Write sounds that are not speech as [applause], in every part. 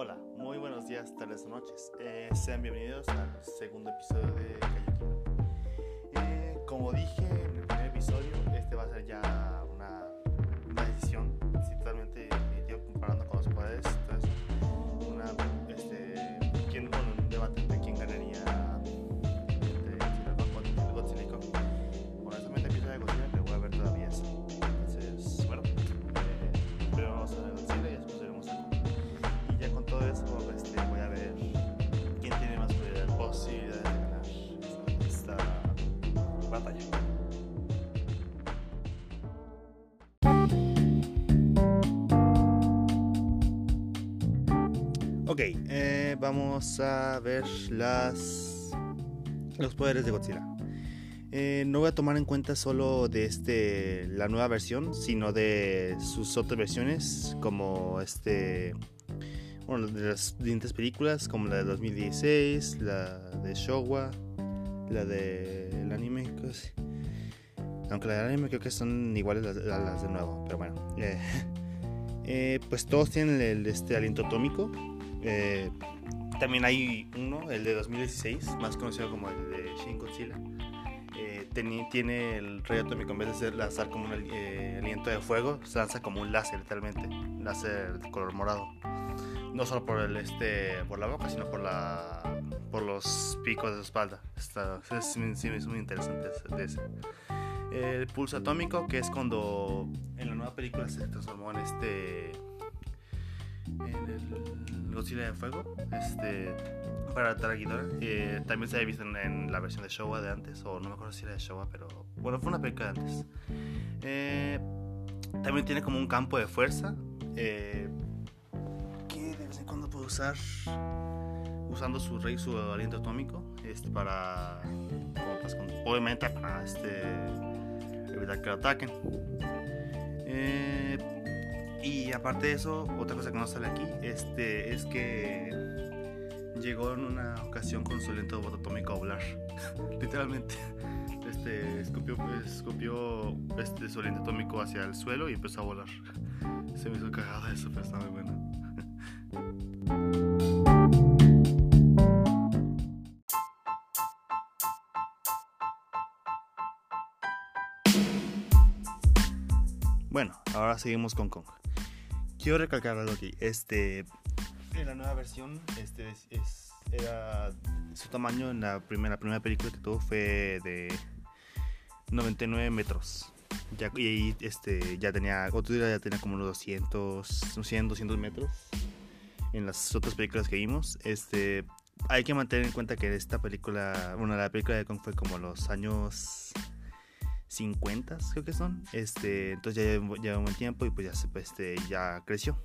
Hola, muy buenos días, tardes o noches. Eh, sean bienvenidos al segundo episodio de Calle eh, como dije en el primer episodio, este va a ser ya una, decisión sí, totalmente comparando con los poderes. Entonces, una, este, ¿quién, bueno, un debate Ok, eh, vamos a ver las los poderes de Godzilla. Eh, no voy a tomar en cuenta solo de este la nueva versión, sino de sus otras versiones, como este bueno, de las siguientes películas, como la de 2016, la de Showa, la del anime, cosas- aunque la del anime creo que son iguales a las de nuevo, pero bueno. [laughs] eh, pues todos tienen el, este aliento atómico. Eh, también hay uno, el de 2016, más conocido como el de Shin Godzilla. Eh, tiene el rayo atómico, en vez de lanzar como un eh, aliento de fuego, se lanza como un láser, literalmente. Un láser de color morado. No solo por el este por la boca, sino por la por los picos de su espalda. Está, es, es muy interesante de ese. El pulso atómico, que es cuando en la nueva película se transformó en este en el Godzilla de fuego, este para atar a Ghidorah. Eh, también se había visto en, en la versión de Showa de antes, o no me acuerdo si era de Showa, pero bueno, fue una película de antes. Eh, también tiene como un campo de fuerza. eh, que de vez en cuando puede usar usando su rey su aliento atómico este para pues, obviamente para este evitar que lo ataquen Eh, y aparte de eso otra cosa que no sale aquí este es que llegó en una ocasión con su aliento atómico a volar. [laughs] Literalmente este escupió escupió este su aliento atómico hacia el suelo y empezó a volar. Se me hizo cagado eso pero está muy bueno. Bueno, ahora seguimos con Kong. Quiero recalcar algo aquí. Este, en la nueva versión, este es, era su tamaño en la primera, primera película que tuvo fue de 99 metros. Y este, ya tenía, Godzilla ya tenía como unos 200, 100, 200 metros. En las otras películas que vimos, este, hay que mantener en cuenta que esta película, bueno, la película de Kong fue como los años 50 creo que son. Este, entonces ya lleva lleva un buen tiempo y pues ya pues, este ya creció.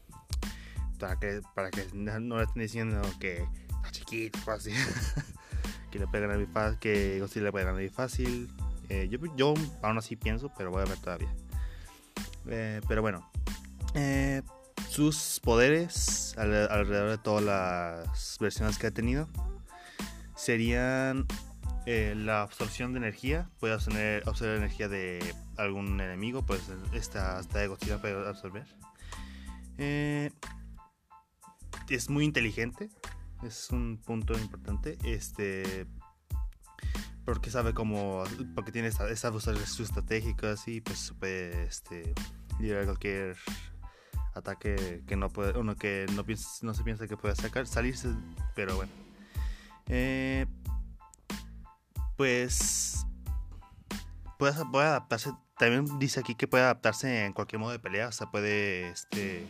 Para que para que no le estén diciendo que está chiquito, así. [laughs] que le pegan muy fácil, que Godzilla le ganar muy fácil. Eh, yo, aún así pienso, pero voy a ver todavía. Eh, pero bueno. Eh, sus poderes al- alrededor de todas las versiones que ha tenido serían eh, la absorción de energía, puede absorber, absorber energía de algún enemigo, pues esta, esta Godzilla puede absorber. Eh, es muy inteligente, es un punto importante. Este, porque sabe cómo, porque tiene esta, esta su estratégica así, pues puede este, liderar cualquier ataque que no puede, uno que no, piensa- no se piensa que puede sacar, salirse, pero bueno. Eh, pues puede, puede adaptarse. También dice aquí que puede adaptarse en cualquier modo de pelea. O sea, puede este.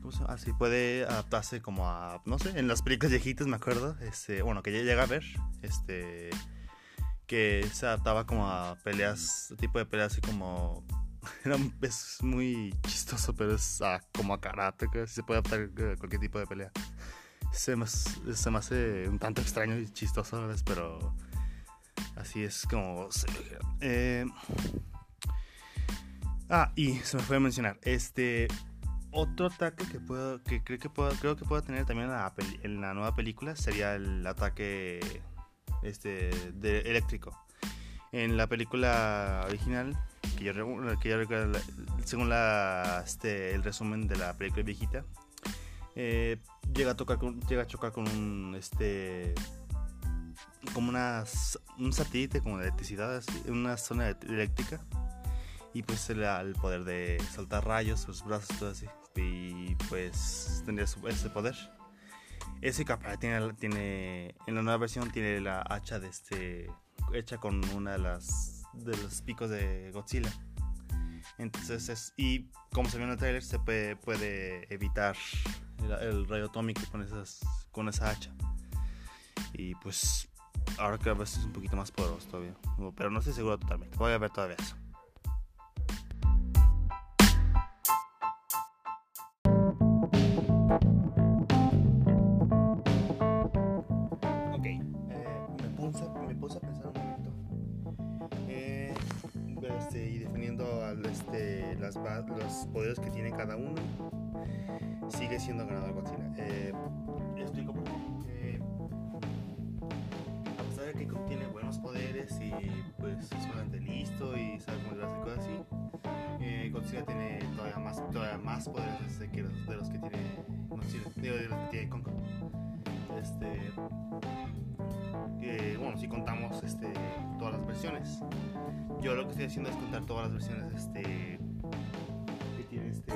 ¿Cómo se llama? Así puede adaptarse como a. No sé, en las películas viejitas me acuerdo. Este. Bueno, que ya llega a ver. Este. Que se adaptaba como a peleas. Tipo de peleas así como. [laughs] Es muy chistoso, pero es a- como a karate. Se puede adaptar a cualquier tipo de pelea. Se me, se me hace un tanto extraño y chistoso a vez, pero así es como se. Eh, ah, y se me fue a mencionar. Este. Otro ataque que puedo. que creo que puedo, creo que puedo tener también en la, nueva película sería el ataque. Este. eléctrico. En la película original. Que yo, que yo recuerdo. Según la, este, el resumen de la película viejita. eh, llega a tocar llega a chocar con un este como una, un satélite como de electricidad así, una zona eléctrica. Y pues el poder de saltar rayos sus brazos todo así. Y pues tendría ese poder. Ese capa tiene, tiene en la nueva versión tiene la hacha de este hecha con una de las de los picos de Godzilla. Entonces es, y como se ve en el trailer se puede, puede evitar el, rayo atómico con esas con esa hacha. Y pues ahora creo que es un poquito más poderoso todavía pero no estoy seguro totalmente voy a ver todavía eso los poderes que tiene cada uno, sigue siendo ganador Godzilla. Eh, explico por. Tiene poderes y pues es bastante listo y sabe cómo hacer cosas así, eh, Godzilla tiene todavía más, todavía más poderes de, que los, de los que tiene Godzilla, de los que tiene Kong. Este, bueno, si contamos este, todas las versiones. Yo lo que estoy haciendo es contar todas las versiones este, este,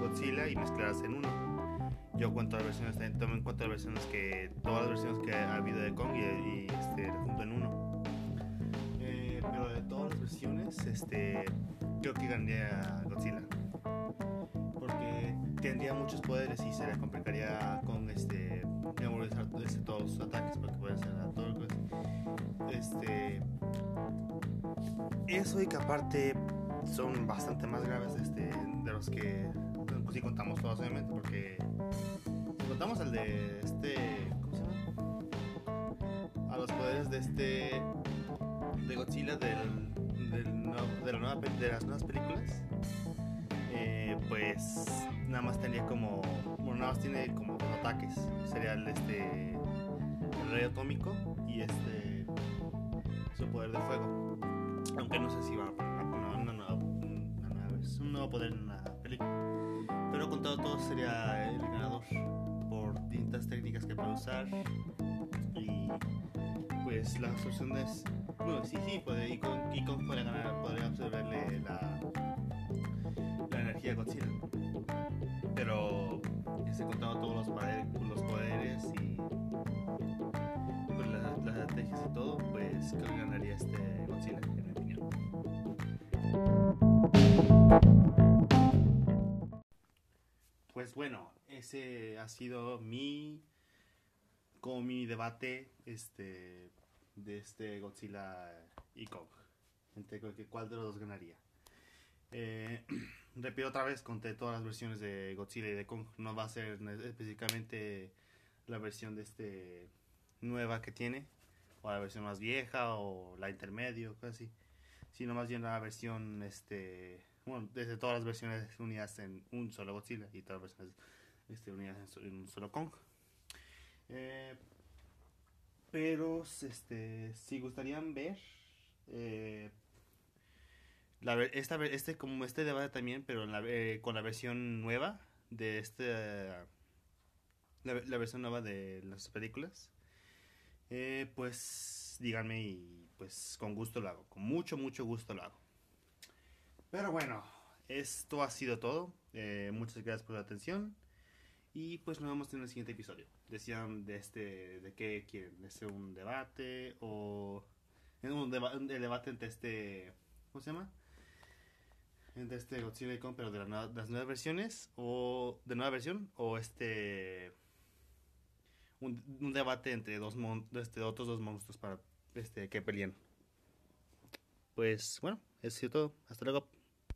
Godzilla y mezclarlas en uno. Yo cuento las versiones, también tomo en cuenta las versiones que, todas las versiones que ha habido de Kong y, este, junto en uno. Eh, pero de todas las versiones, este, creo que ganaría Godzilla. Porque tendría muchos poderes y se le complicaría con este, memorizar este, todos sus ataques, porque puede ser a todo Este, eso y que aparte son bastante más graves este, de los que pues sí contamos todos obviamente porque contamos al de este ¿cómo se llama? a los poderes de este de Godzilla del, de, la nueva, de las nuevas películas eh, pues nada más tenía como bueno nada más tiene como ataques sería el este el rey atómico y este su poder de fuego aunque no sé si va a un nuevo poder en la película. Contado todo sería el ganador por distintas técnicas que puede usar. Y pues las opciones bueno sí sí puede y con, con podría ganar podría absorberle la la energía Godzilla pero ese contado todos los poderes, los poderes y pues, las, estrategias y todo pues creo ganaría este Godzilla pues bueno, ese ha sido mi como mi debate este de este Godzilla y Kong entre cuál de los dos ganaría. Eh, [clears throat] repito otra vez, conté todas las versiones de Godzilla y de Kong. No va a ser específicamente la versión de este nueva que tiene, o la versión más vieja, o la intermedio, así. Sino más bien la versión este bueno, desde todas las versiones unidas en un solo Godzilla y todas las versiones este, unidas en, un solo Kong. Eh, pero este, si gustarían ver eh, la, esta, este como este debate también, pero eh, con la versión nueva de este la, la, versión nueva de las películas, pues díganme y pues con gusto lo hago, con mucho mucho gusto lo hago. Pero bueno, esto ha sido todo. Eh, muchas gracias por la atención. Y pues nos vemos en el siguiente episodio. Decían de este, de qué quieren, de ser un debate o un, debate entre este, ¿cómo se llama? Entre este Godzilla y Kong, pero de, las nuevas versiones o de nueva versión o este un, debate entre dos este, otros dos monstruos para este que peleen. Pues bueno, eso es todo. Hasta luego.